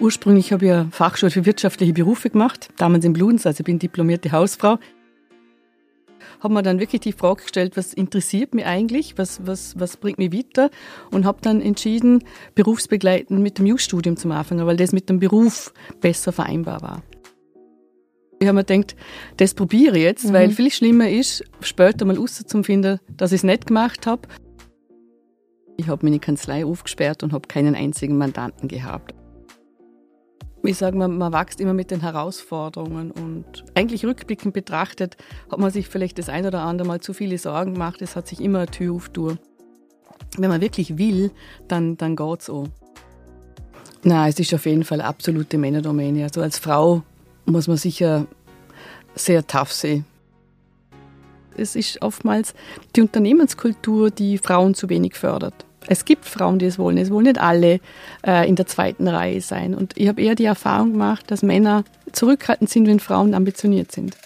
Ursprünglich habe ich eine Fachschule für wirtschaftliche Berufe gemacht, damals in Bludenz, also ich bin diplomierte Hausfrau. Habe mir dann wirklich die Frage gestellt, was interessiert mich eigentlich, was, was, was bringt mich weiter und habe dann entschieden, berufsbegleitend mit dem Jus-Studium zu anfangen, weil das mit dem Beruf besser vereinbar war. Ich habe mir gedacht, das probiere ich jetzt, mhm. weil viel schlimmer ist, später mal rauszufinden, dass ich es nicht gemacht habe. Ich habe meine Kanzlei aufgesperrt und habe keinen einzigen Mandanten gehabt ich sage mal, man wächst immer mit den Herausforderungen und eigentlich rückblickend betrachtet hat man sich vielleicht das ein oder andere Mal zu viele Sorgen gemacht. Es hat sich immer eine Tür aufgetan. Wenn man wirklich will, dann, dann geht es auch. Na, es ist auf jeden Fall absolute Männerdomäne. Also als Frau muss man sicher sehr tough sein. Es ist oftmals die Unternehmenskultur, die Frauen zu wenig fördert. Es gibt Frauen, die es wollen. Es wollen nicht alle äh, in der zweiten Reihe sein. Und ich habe eher die Erfahrung gemacht, dass Männer zurückhaltend sind, wenn Frauen ambitioniert sind.